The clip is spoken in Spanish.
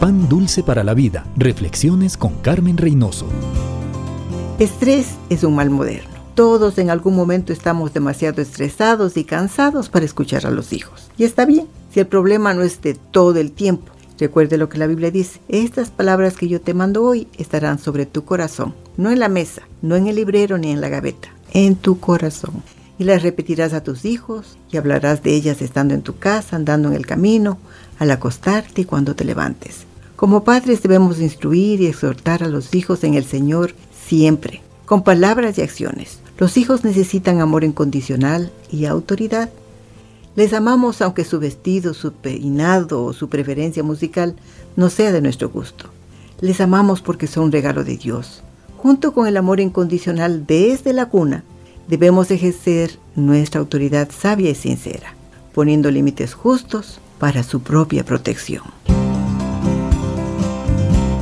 Pan dulce para la vida. Reflexiones con Carmen Reynoso. Estrés es un mal moderno. Todos en algún momento estamos demasiado estresados y cansados para escuchar a los hijos. Y está bien, si el problema no es de todo el tiempo. Recuerde lo que la Biblia dice. Estas palabras que yo te mando hoy estarán sobre tu corazón, no en la mesa, no en el librero ni en la gaveta, en tu corazón. Y las repetirás a tus hijos y hablarás de ellas estando en tu casa, andando en el camino, al acostarte y cuando te levantes. Como padres debemos instruir y exhortar a los hijos en el Señor siempre, con palabras y acciones. Los hijos necesitan amor incondicional y autoridad. Les amamos aunque su vestido, su peinado o su preferencia musical no sea de nuestro gusto. Les amamos porque son un regalo de Dios. Junto con el amor incondicional desde la cuna, debemos ejercer nuestra autoridad sabia y sincera, poniendo límites justos para su propia protección.